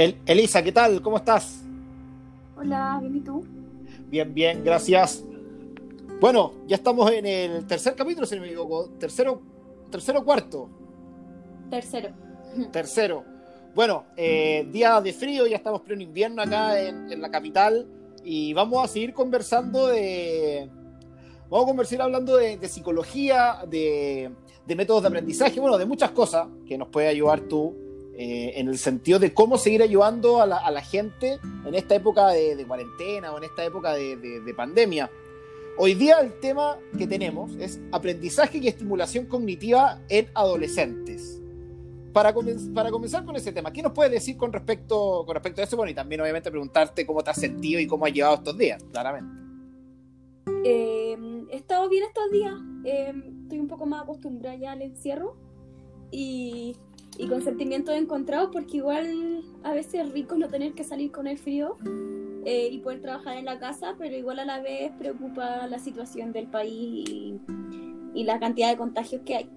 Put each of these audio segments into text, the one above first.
Elisa, ¿qué tal? ¿Cómo estás? Hola, bien, ¿y tú? Bien, bien, gracias. Bueno, ya estamos en el tercer capítulo, si no me equivoco. Tercero, tercero cuarto. Tercero. Tercero. Bueno, eh, día de frío, ya estamos pleno invierno acá en, la capital y vamos a seguir conversando de... Vamos a conversar hablando de, psicología, de, métodos de aprendizaje, bueno, de muchas cosas que nos puede ayudar tú eh, en el sentido de cómo seguir ayudando a la, gente en esta época de, cuarentena o en esta época de, pandemia. Hoy día el tema que tenemos es aprendizaje y estimulación cognitiva en adolescentes. Para, para comenzar con ese tema, ¿qué nos puedes decir con respecto, con respecto a eso? Bueno, y también obviamente preguntarte cómo te has sentido y cómo has llevado estos días, claramente. Eh, he estado bien estos días. Eh, estoy un poco más acostumbrada ya al encierro y, y con sentimientos encontrados porque igual a veces es rico no tener que salir con el frío eh, y poder trabajar en la casa, pero igual a la vez preocupa la situación del país y la cantidad de contagios que hay.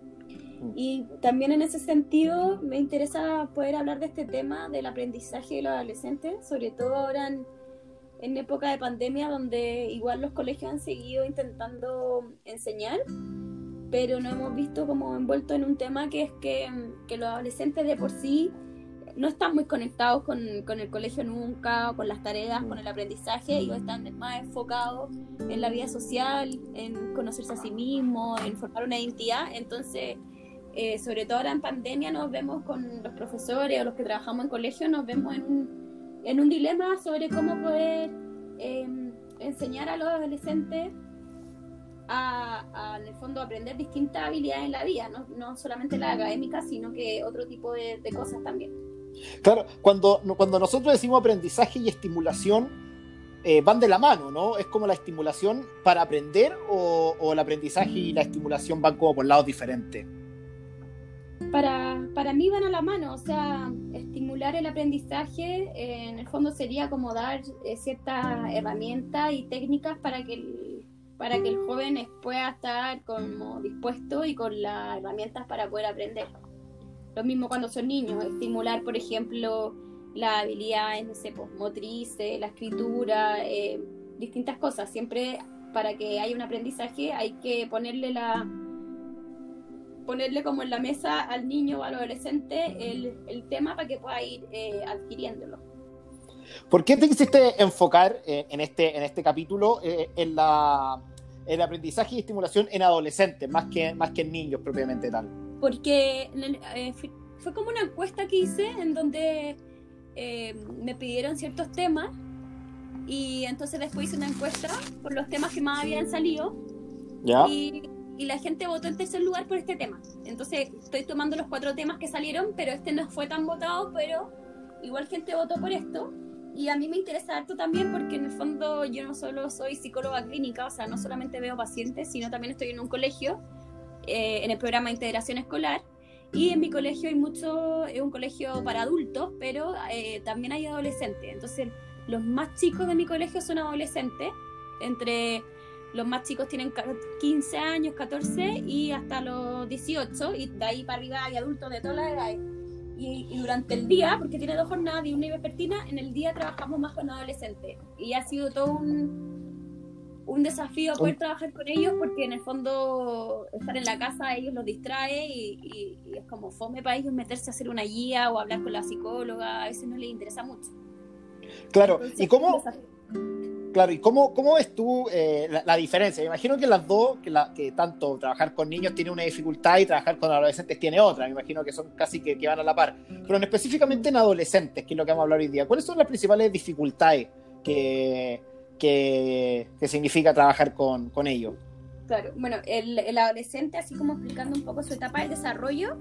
Y también en ese sentido me interesa poder hablar de este tema del aprendizaje de los adolescentes, sobre todo ahora en, época de pandemia donde igual los colegios han seguido intentando enseñar, pero no hemos visto como envuelto en un tema que es que, que los adolescentes de por sí no están muy conectados con, con, el colegio nunca, con las tareas, con el aprendizaje, ellos están más enfocados en la vida social, en conocerse a sí mismos, en formar una identidad, entonces eh, sobre todo ahora en pandemia, nos vemos con los profesores o los que trabajamos en colegio, nos vemos en un, en un dilema sobre cómo poder em, enseñar a los adolescentes a, en el fondo, aprender distintas habilidades en la vida, no, no solamente la académica, sino que otro tipo de, cosas también. Claro, cuando, cuando nosotros decimos aprendizaje y estimulación, eh, van de la mano, ¿no? Es como la estimulación para aprender o, o el aprendizaje y la estimulación van como por lados diferentes para, para mí van a la mano, o sea, estimular el aprendizaje eh, en el fondo sería como dar eh, ciertas herramientas y técnicas para que el, para que el joven pueda estar como dispuesto y con las herramientas para poder aprender. Lo mismo cuando son niños, estimular, por ejemplo, la habilidad, no sé, pues, motrices, la escritura, eh, distintas cosas. Siempre para que haya un aprendizaje hay que ponerle la, ponerle como en la mesa al niño o al adolescente el, el tema para que pueda ir eh, adquiriéndolo. ¿Por qué te quisiste enfocar eh, en, este, en este capítulo eh, en la, el aprendizaje y estimulación en adolescentes, más que, más que en niños propiamente tal? Porque fue como una encuesta que hice en donde me pidieron ciertos temas y entonces después hice una encuesta por los temas que más habían salido. ¿Ya? Y y la gente votó en tercer lugar por este tema. Entonces estoy tomando los cuatro temas que salieron, pero este no fue tan votado, pero igual gente votó por esto. Y a mí me interesa harto también porque en el fondo yo no solo soy psicóloga clínica, o sea, no solamente veo pacientes, sino también estoy en un colegio, eh, en el programa de integración escolar. Y en mi colegio hay mucho, es un colegio para adultos, pero eh, también hay adolescentes. Entonces los más chicos de mi colegio son adolescentes, entre los más chicos tienen 15 años, 14 y hasta los 18 y de ahí para arriba hay adultos de todas las edades. Y, durante el día, porque tiene dos jornadas y una vespertina, en el día trabajamos más con adolescentes. Y ha sido todo un, un desafío poder trabajar con ellos porque en el fondo estar en la casa ellos los distrae y, es como fome para ellos meterse a hacer una guía o hablar con la psicóloga, a veces no les interesa mucho. Claro, ¿y cómo? Claro, ¿y cómo, cómo ves tú eh, la, diferencia? Me imagino que las dos, que, la, que tanto trabajar con niños tiene una dificultad y trabajar con adolescentes tiene otra. Me imagino que son casi que, van a la par. Pero específicamente en adolescentes, que es lo que vamos a hablar hoy día, ¿cuáles son las principales dificultades que, que, significa trabajar con, con, ellos? Claro, bueno, el, el adolescente, así como explicando un poco su etapa de desarrollo,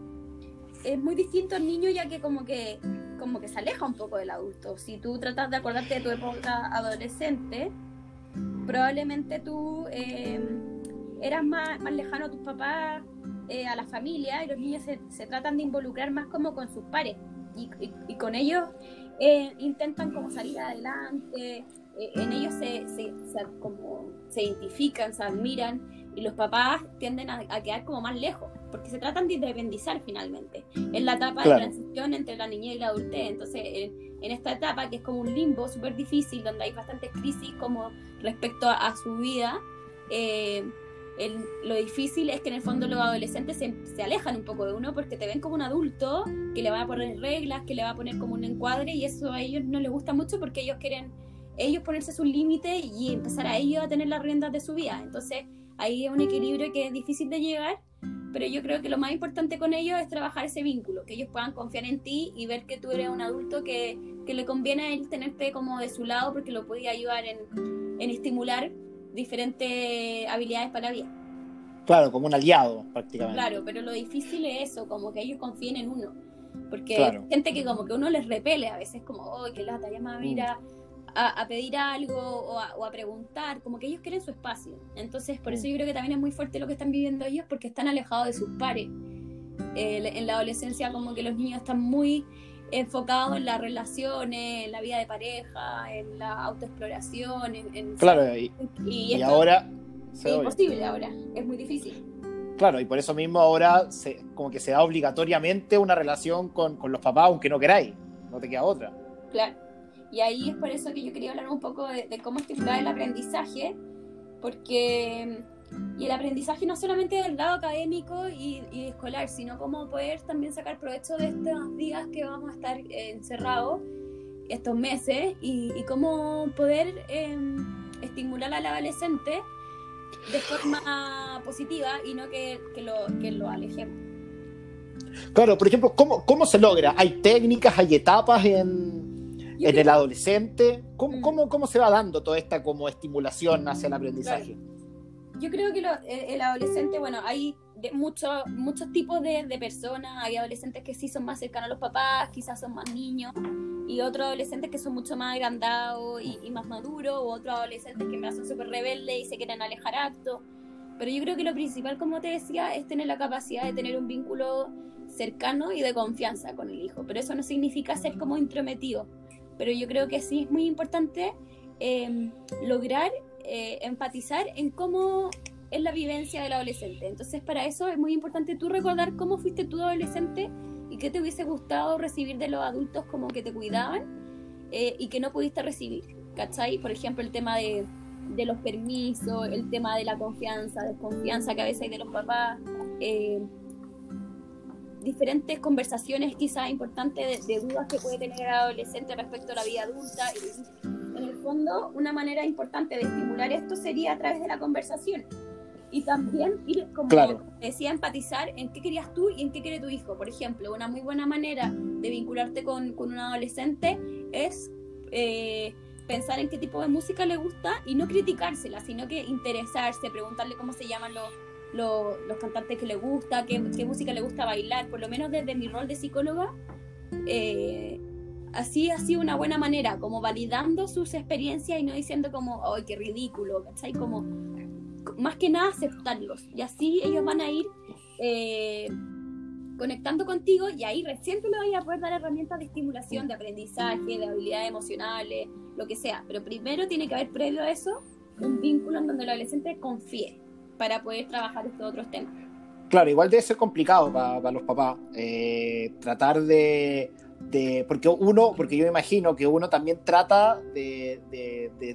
es muy distinto al niño ya que como que como que se aleja un poco del adulto. Si tú tratas de acordarte de tu época adolescente, probablemente tú eh, eras más, más lejano a tus papás, eh, a la familia, y los niños se, tratan de involucrar más como con sus pares. Y, con ellos eh, intentan como salir adelante, en ellos se, se, como se identifican, se admiran, y los papás tienden a, a quedar como más lejos porque se tratan de independizar finalmente. Es la etapa de transición entre la niñez y la adultez, entonces en esta etapa, que es como un limbo súper difícil, donde hay bastantes crisis como respecto a, su vida, eh, lo difícil es que en el fondo los adolescentes se, se, alejan un poco de uno porque te ven como un adulto que le va a poner reglas, que le va a poner como un encuadre y eso a ellos no les gusta mucho porque ellos quieren ellos ponerse sus límites y empezar a ellos a tener las riendas de su vida. Entonces ahí es un equilibrio que es difícil de llegar, pero yo creo que lo más importante con ellos es trabajar ese vínculo, que ellos puedan confiar en ti y ver que tú eres un adulto que, que le conviene a él tenerte como de su lado porque lo puede ayudar en, en estimular diferentes habilidades para la vida. Claro, como un aliado prácticamente. Claro, pero lo difícil es eso, como que ellos confíen en uno. Porque hay gente que como que uno les repele a veces, como, oh, qué lata, ya me mira a, pedir algo o a, preguntar, como que ellos quieren su espacio. Entonces, por eso yo creo que también es muy fuerte lo que están viviendo ellos porque están alejados de sus pares. en la adolescencia como que los niños están muy enfocados en las relaciones, en la vida de pareja, en la autoexploración. En, claro, y, y, ahora... Es imposible ahora, es muy difícil. Claro, y por eso mismo ahora se, como que se da obligatoriamente una relación con, con los papás, aunque no queráis, no te queda otra. Claro. Y ahí es por eso que yo quería hablar un poco de, cómo estimular el aprendizaje, porque y el aprendizaje no solamente del lado académico y, escolar, sino cómo poder también sacar provecho de estos días que vamos a estar encerrados, estos meses, y, cómo poder em, estimular al adolescente de forma positiva y no que, lo, que lo alejemos. Claro, por ejemplo, ¿cómo, ¿cómo se logra? ¿Hay técnicas, hay etapas en, en el adolescente? ¿Cómo, mm. cómo, ¿Cómo, se va dando toda esta como estimulación hacia el aprendizaje? Yo creo que el, adolescente, bueno, hay muchos muchos tipos de, de, personas. Hay adolescentes que sí son más cercanos a los papás, quizás son más niños, y otros adolescentes que son mucho más agrandados y, más maduros, o otros adolescentes que me son súper rebeldes y se quieren alejar acto. Pero yo creo que lo principal, como te decía, es tener la capacidad de tener un vínculo cercano y de confianza con el hijo. Pero eso no significa ser como intrometido pero yo creo que sí es muy importante em, lograr eh, empatizar en cómo es la vivencia del adolescente. Entonces, para eso es muy importante tú recordar cómo fuiste tú adolescente y qué te hubiese gustado recibir de los adultos como que te cuidaban eh, y que no pudiste recibir. ¿Cachai? Por ejemplo, el tema de, de, los permisos, el tema de la confianza, desconfianza que a veces hay de los papás. Eh, diferentes conversaciones quizás importantes de, dudas que puede tener el adolescente respecto a la vida adulta. Y en el fondo, una manera importante de estimular esto sería a través de la conversación. Y también ir, como decía, empatizar en qué querías tú y en qué quiere tu hijo. Por ejemplo, una muy buena manera de vincularte con, con un adolescente es eh, pensar en qué tipo de música le gusta y no criticársela, sino que interesarse, preguntarle cómo se llaman los los cantantes que le gusta, qué, música le gusta bailar, por lo menos desde mi rol de psicóloga, eh, así ha sido una buena manera, como validando sus experiencias y no diciendo como, ¡ay, qué ridículo! ¿cachai? Como, más que nada aceptarlos. Y así ellos van a ir eh, conectando contigo y ahí recién tú le vas a poder dar herramientas de estimulación, de aprendizaje, de habilidades emocionales, lo que sea. Pero primero tiene que haber previo a eso un vínculo en donde el adolescente confíe para poder trabajar estos otros temas. Claro, igual debe ser complicado para los papás eh, tratar de, porque uno, porque yo me imagino que uno también trata de,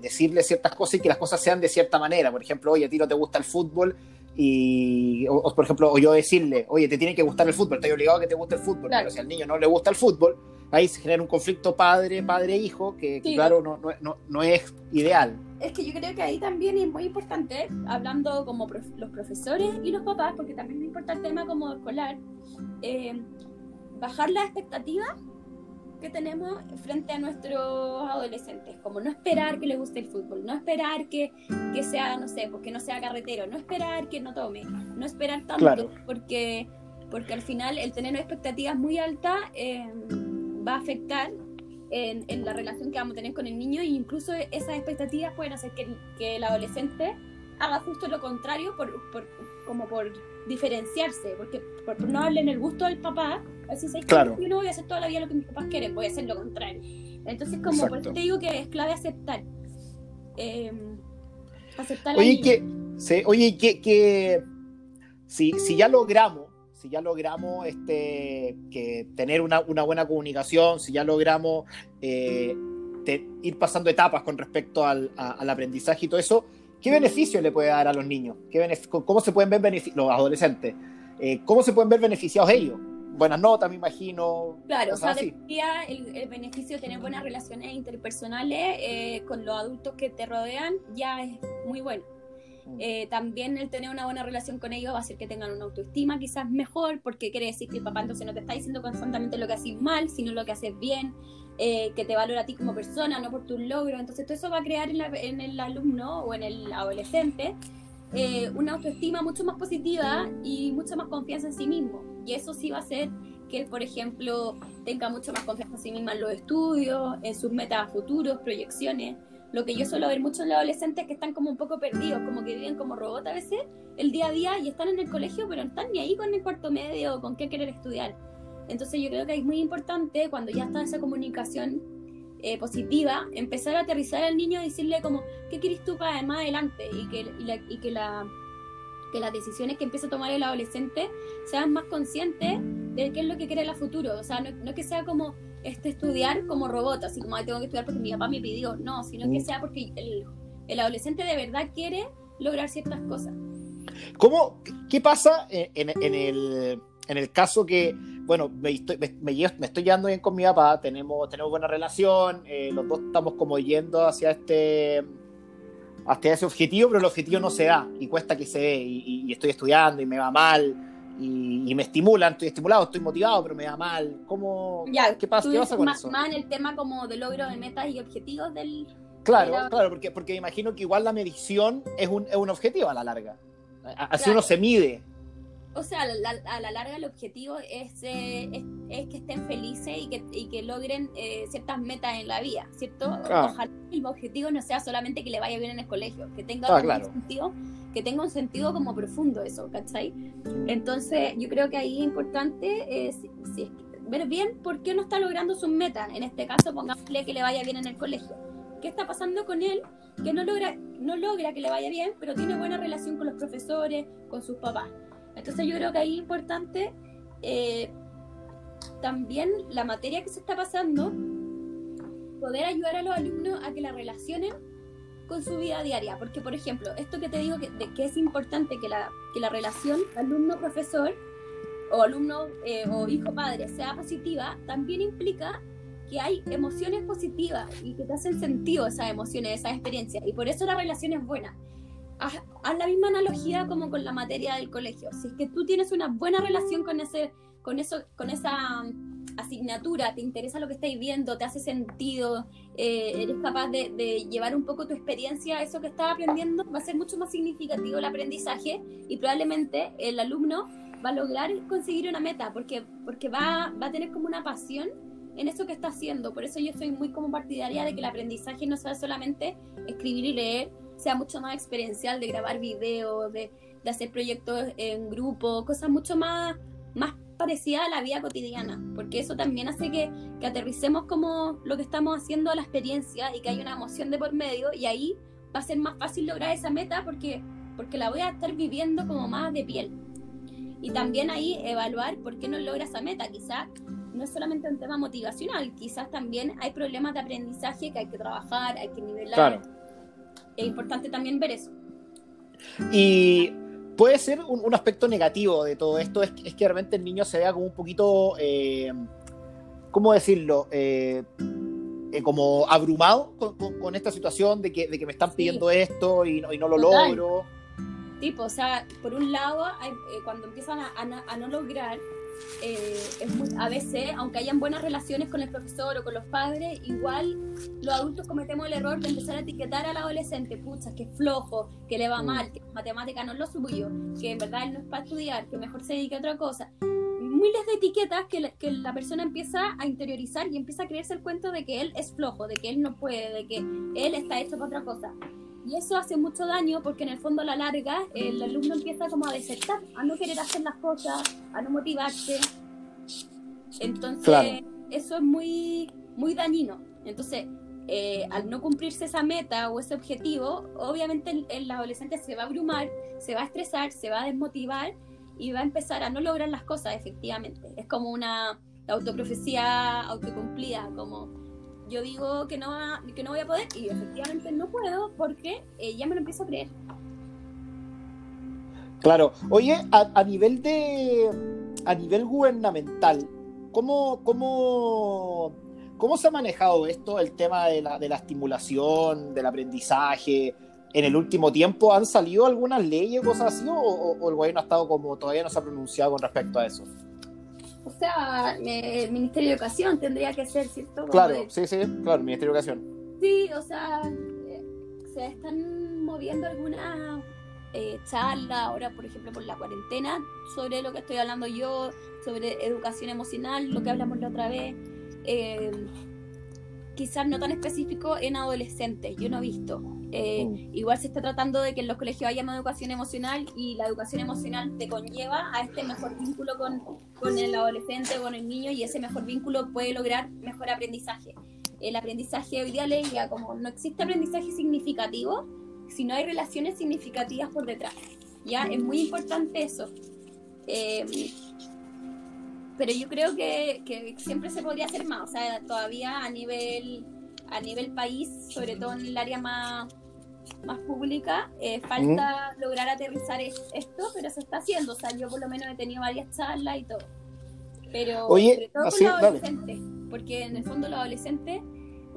decirle ciertas cosas y que las cosas sean de cierta manera. Por ejemplo, oye, a ti no te gusta el fútbol y, o, por ejemplo, o yo decirle, oye, te tiene que gustar el fútbol, estoy obligado a que te guste el fútbol, pero si al niño no le gusta el fútbol, ahí se genera un conflicto padre, padre-hijo, que, claro, no, no, no, es ideal. Es que yo creo que ahí también es muy importante, hablando como los profesores y los papás, porque también me importa el tema como escolar, eh, bajar las expectativas que tenemos frente a nuestros adolescentes, como no esperar que le guste el fútbol, no esperar que, que sea, no sé, porque no sea carretero, no esperar que no tome, no esperar tanto, porque, porque al final el tener expectativas muy altas eh, va a afectar en, en, la relación que vamos a tener con el niño e incluso esas expectativas pueden hacer que, que el adolescente haga justo lo contrario por, por, como por diferenciarse, porque por, no darle en el gusto al papá, así se claro. yo no voy a hacer toda la vida lo que mis papás quieren, voy a hacer lo contrario. Entonces, como por eso te digo que es clave aceptar. Eh, aceptar oye, que, sí, oye, que, que si, si ya logramos si ya logramos este, que tener una, buena comunicación, si ya logramos eh, ir pasando etapas con respecto al, aprendizaje y todo eso, ¿qué beneficio le puede dar a los niños? ¿Cómo se pueden ver los adolescentes? Eh, ¿Cómo se pueden ver beneficiados ellos? Buenas notas, me imagino. Claro, o sea, el, el, beneficio de tener buenas relaciones interpersonales eh, con los adultos que te rodean ya es muy bueno. Mm. Eh, también el tener una buena relación con ellos va a hacer que tengan una autoestima quizás mejor, porque quiere decir que el papá entonces no te está diciendo constantemente lo que haces mal, sino lo que haces bien, eh, que te valora a ti como persona, no por tus logros. Entonces todo eso va a crear en, el alumno o en el adolescente eh, una autoestima mucho más positiva y mucha más confianza en sí mismo. Y eso sí va a hacer que, por ejemplo, tenga mucho más confianza en sí misma en los estudios, en sus metas futuros, proyecciones lo que yo suelo ver mucho en los adolescentes es que están como un poco perdidos, como que viven como robots a veces el día a día y están en el colegio, pero no están ni ahí con el cuarto medio o con qué querer estudiar. Entonces yo creo que es muy importante cuando ya está esa comunicación eh, positiva, empezar a aterrizar al niño y decirle como, ¿qué quieres tú para más adelante? Y que, y, que, la, que las decisiones que empieza a tomar el adolescente sean más conscientes de qué es lo que quiere el futuro. O sea, no, no que sea como, este, estudiar como robot, así como tengo que estudiar porque mi papá me pidió, no, sino que mm. sea porque el, el adolescente de verdad quiere lograr ciertas cosas. ¿Cómo, ¿Qué pasa en, en, el, en el caso que, bueno, me estoy, me, me, estoy llevando bien con mi papá, tenemos, tenemos buena relación, eh, los dos estamos como yendo hacia este hacia ese objetivo, pero el objetivo no se da y cuesta que se dé y, y estoy estudiando y me va mal y, me estimulan, estoy estimulado, estoy motivado, pero me da mal. ¿Cómo, ¿Qué pasa, ¿qué pasa con más, eso? Más en el tema como de logro de metas y objetivos del... Claro, claro, porque, porque imagino que igual la medición es un, es un objetivo a la larga. Así uno se mide o sea, a la, larga el objetivo es, eh, es, que estén felices y que, y que logren eh, ciertas metas en la vida, ¿cierto? Ah. Ojalá el objetivo no sea solamente que le vaya bien en el colegio, que tenga ah, un sentido, que tenga un sentido como profundo eso, ¿cachai? Entonces, yo creo que ahí es importante ver bien por qué no está logrando sus metas. En este caso, pongámosle que le vaya bien en el colegio. ¿Qué está pasando con él? Que no logra, no logra que le vaya bien, pero tiene buena relación con los profesores, con sus papás. Entonces yo creo que ahí es importante eh, también la materia que se está pasando, poder ayudar a los alumnos a que la relacionen con su vida diaria. Porque, por ejemplo, esto que te digo que, de, que es importante que la, que la relación alumno-profesor o alumno eh, o hijo-padre sea positiva, también implica que hay emociones positivas y que te hacen sentido esas emociones, esas experiencias. Y por eso la relación es buena haz, la misma analogía como con la materia del colegio. Si es que tú tienes una buena relación con ese, con eso, con esa um, asignatura, te interesa lo que estáis viendo, te hace sentido, eh, eres capaz de, llevar un poco tu experiencia a eso que estás aprendiendo, va a ser mucho más significativo el aprendizaje y probablemente el alumno va a lograr conseguir una meta porque, porque va, va a tener como una pasión en eso que está haciendo. Por eso yo soy muy como partidaria de que el aprendizaje no sea solamente escribir y leer, sea mucho más experiencial, de grabar videos, de, de hacer proyectos en grupo, cosas mucho más, más parecidas a la vida cotidiana, porque eso también hace que, que aterricemos como lo que estamos haciendo a la experiencia y que hay una emoción de por medio y ahí va a ser más fácil lograr esa meta porque, porque la voy a estar viviendo como más de piel. Y también ahí evaluar por qué no logra esa meta. Quizás no es solamente un tema motivacional, quizás también hay problemas de aprendizaje que hay que trabajar, hay que nivelar es importante también ver eso. Y puede ser un, aspecto negativo de todo esto, es, es, que realmente el niño se vea como un poquito, eh, ¿cómo decirlo? Eh, eh, como abrumado con, esta situación de que, de que me están pidiendo esto y no, y no lo logro. Tipo, o sea, por un lado, cuando empiezan a, a no lograr, eh, a veces, aunque hayan buenas relaciones con el profesor o con los padres, igual los adultos cometemos el error de empezar a etiquetar al adolescente, pucha, que es flojo, que le va mm. mal, que matemática no es lo suyo, que en verdad él no es para estudiar, que mejor se dedique a otra cosa. Miles de etiquetas que la, que la persona empieza a interiorizar y empieza a creerse el cuento de que él es flojo, de que él no puede, de que él está hecho para otra cosa. Y eso hace mucho daño porque en el fondo a la larga el alumno empieza como a desertar, a no querer hacer las cosas, a no motivarse. Entonces, eso es muy, muy dañino. Entonces, eh, al no cumplirse esa meta o ese objetivo, obviamente el, adolescente se va a abrumar, se va a estresar, se va a desmotivar y va a empezar a no lograr las cosas efectivamente. Es como una autoprofecía autocumplida, como yo digo que no, que no voy a poder y efectivamente no puedo porque eh, ya me lo empiezo a creer. Claro. Oye, a, nivel de a nivel gubernamental, ¿cómo, cómo, cómo se ha manejado esto, el tema de la, de la estimulación, del aprendizaje? En el último tiempo, ¿han salido algunas leyes o cosas así? ¿O, el gobierno ha estado como todavía no se ha pronunciado con respecto a eso? O sea, el Ministerio de Educación tendría que ser, ¿cierto? claro, sí, sí, claro, el Ministerio de Educación. Sí, o sea, eh, se están moviendo algunas eh, charla ahora, por ejemplo, por la cuarentena, sobre lo que estoy hablando yo, sobre educación emocional, lo que hablamos la otra vez. Eh, quizás no tan específico en adolescentes, yo no he visto. Eh, mm. Igual se está tratando de que en los colegios haya más educación emocional y la educación emocional te conlleva a este mejor vínculo con, con el adolescente, con el niño y ese mejor vínculo puede lograr mejor aprendizaje. El aprendizaje hoy día leía como no existe aprendizaje significativo, si no hay relaciones significativas por detrás. ¿ya? Es muy importante eso. Eh, pero yo creo que, que, siempre se podría hacer más, o sea, todavía a nivel, a nivel país, sobre todo en el área más, más pública, eh, falta lograr aterrizar esto, pero se está haciendo, o sea, yo por lo menos he tenido varias charlas y todo. Pero Oye, sobre todo con los adolescentes, porque en el fondo los adolescentes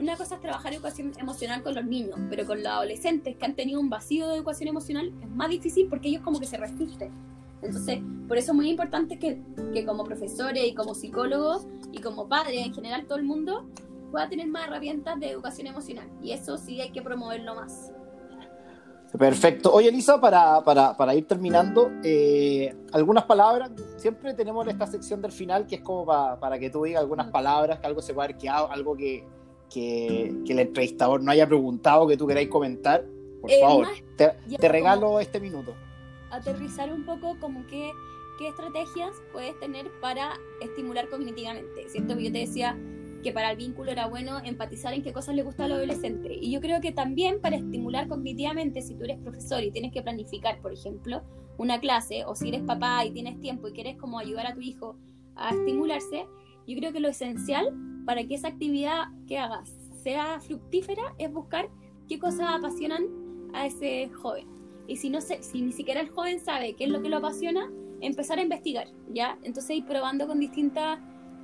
una cosa es trabajar educación emocional con los niños, pero con los adolescentes que han tenido un vacío de educación emocional es más difícil porque ellos como que se resisten. Entonces, por eso es muy importante que, que como profesores y como psicólogos y como padres en general todo el mundo pueda tener más herramientas de educación emocional. Y eso sí hay que promoverlo más. Perfecto. Oye, Elisa, para, para, para ir terminando, eh, algunas palabras. Siempre tenemos esta sección del final que es como para, para que tú digas algunas palabras, que algo se pueda haber quedado, algo que, que, el entrevistador no haya preguntado que tú queráis comentar, por eh, favor, te, regalo este minuto. Aterrizar un poco como que qué estrategias puedes tener para estimular cognitivamente. Que yo te decía que para el vínculo era bueno empatizar en qué cosas le gusta al adolescente. Y yo creo que también para estimular cognitivamente, si tú eres profesor y tienes que planificar, por ejemplo, una clase, o si eres papá y tienes tiempo y quieres como ayudar a tu hijo a estimularse, yo creo que lo esencial para que esa actividad que hagas sea fructífera es buscar qué cosas apasionan a ese joven. Y si, no sé, si ni siquiera el joven sabe qué es lo que lo apasiona, empezar a investigar, ¿ya? Entonces ir probando con distintas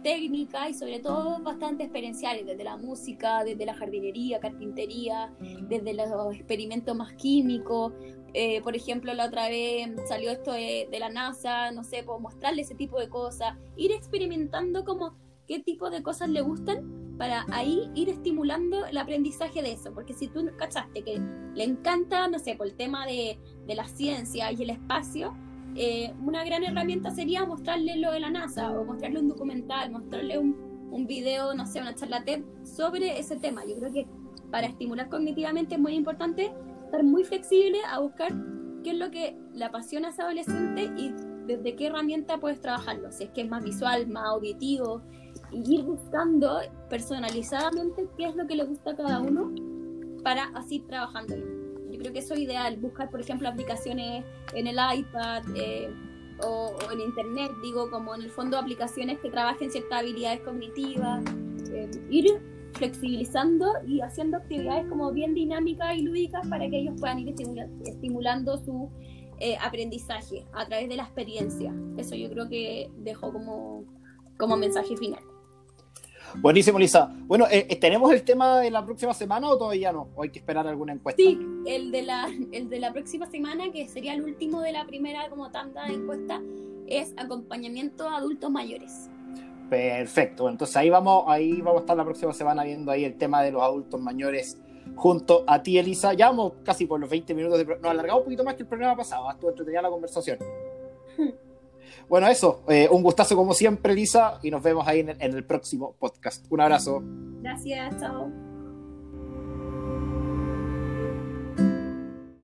técnicas y sobre todo bastante experienciales, desde la música, desde la jardinería, carpintería, desde los experimentos más químicos. Eh, por ejemplo, la otra vez salió esto de, de la NASA, no sé, pues mostrarle ese tipo de cosas, ir experimentando como qué tipo de cosas le gustan para ahí ir estimulando el aprendizaje de eso, porque si tú cachaste que le encanta, no sé, por el tema de, de la ciencia y el espacio, eh, una gran herramienta sería mostrarle lo de la NASA o mostrarle un documental, mostrarle un, un video, no sé, una charla TED sobre ese tema. Yo creo que para estimular cognitivamente es muy importante estar muy flexible a buscar qué es lo que le apasiona a ese adolescente y desde qué herramienta puedes trabajarlo. Si es que es más visual, más auditivo, y ir buscando personalizadamente qué es lo que le gusta a cada uno para así trabajándolo. Yo creo que eso es ideal, buscar por ejemplo aplicaciones en el iPad eh, o, en internet, digo, como en el fondo aplicaciones que trabajen ciertas habilidades cognitivas, eh, ir flexibilizando y haciendo actividades como bien dinámicas y lúdicas para que ellos puedan ir estimulando su eh, aprendizaje a través de la experiencia. Eso yo creo que dejo como, como mensaje final. Buenísimo, Lisa. Bueno, eh, eh, ¿tenemos el tema de la próxima semana o todavía no? ¿O hay que esperar alguna encuesta? Sí, el de la, el de la próxima semana, que sería el último de la primera como tanda de encuesta, es acompañamiento a adultos mayores. Perfecto, entonces ahí vamos, ahí vamos a estar la próxima semana viendo ahí el tema de los adultos mayores junto a ti, Elisa. Ya vamos casi por los 20 minutos, de, nos alargamos un poquito más que el programa pasado, estuvo entretenida la conversación. Bueno, eso, eh, un gustazo como siempre, Lisa, y nos vemos ahí en el próximo podcast. Un abrazo. Gracias, chao.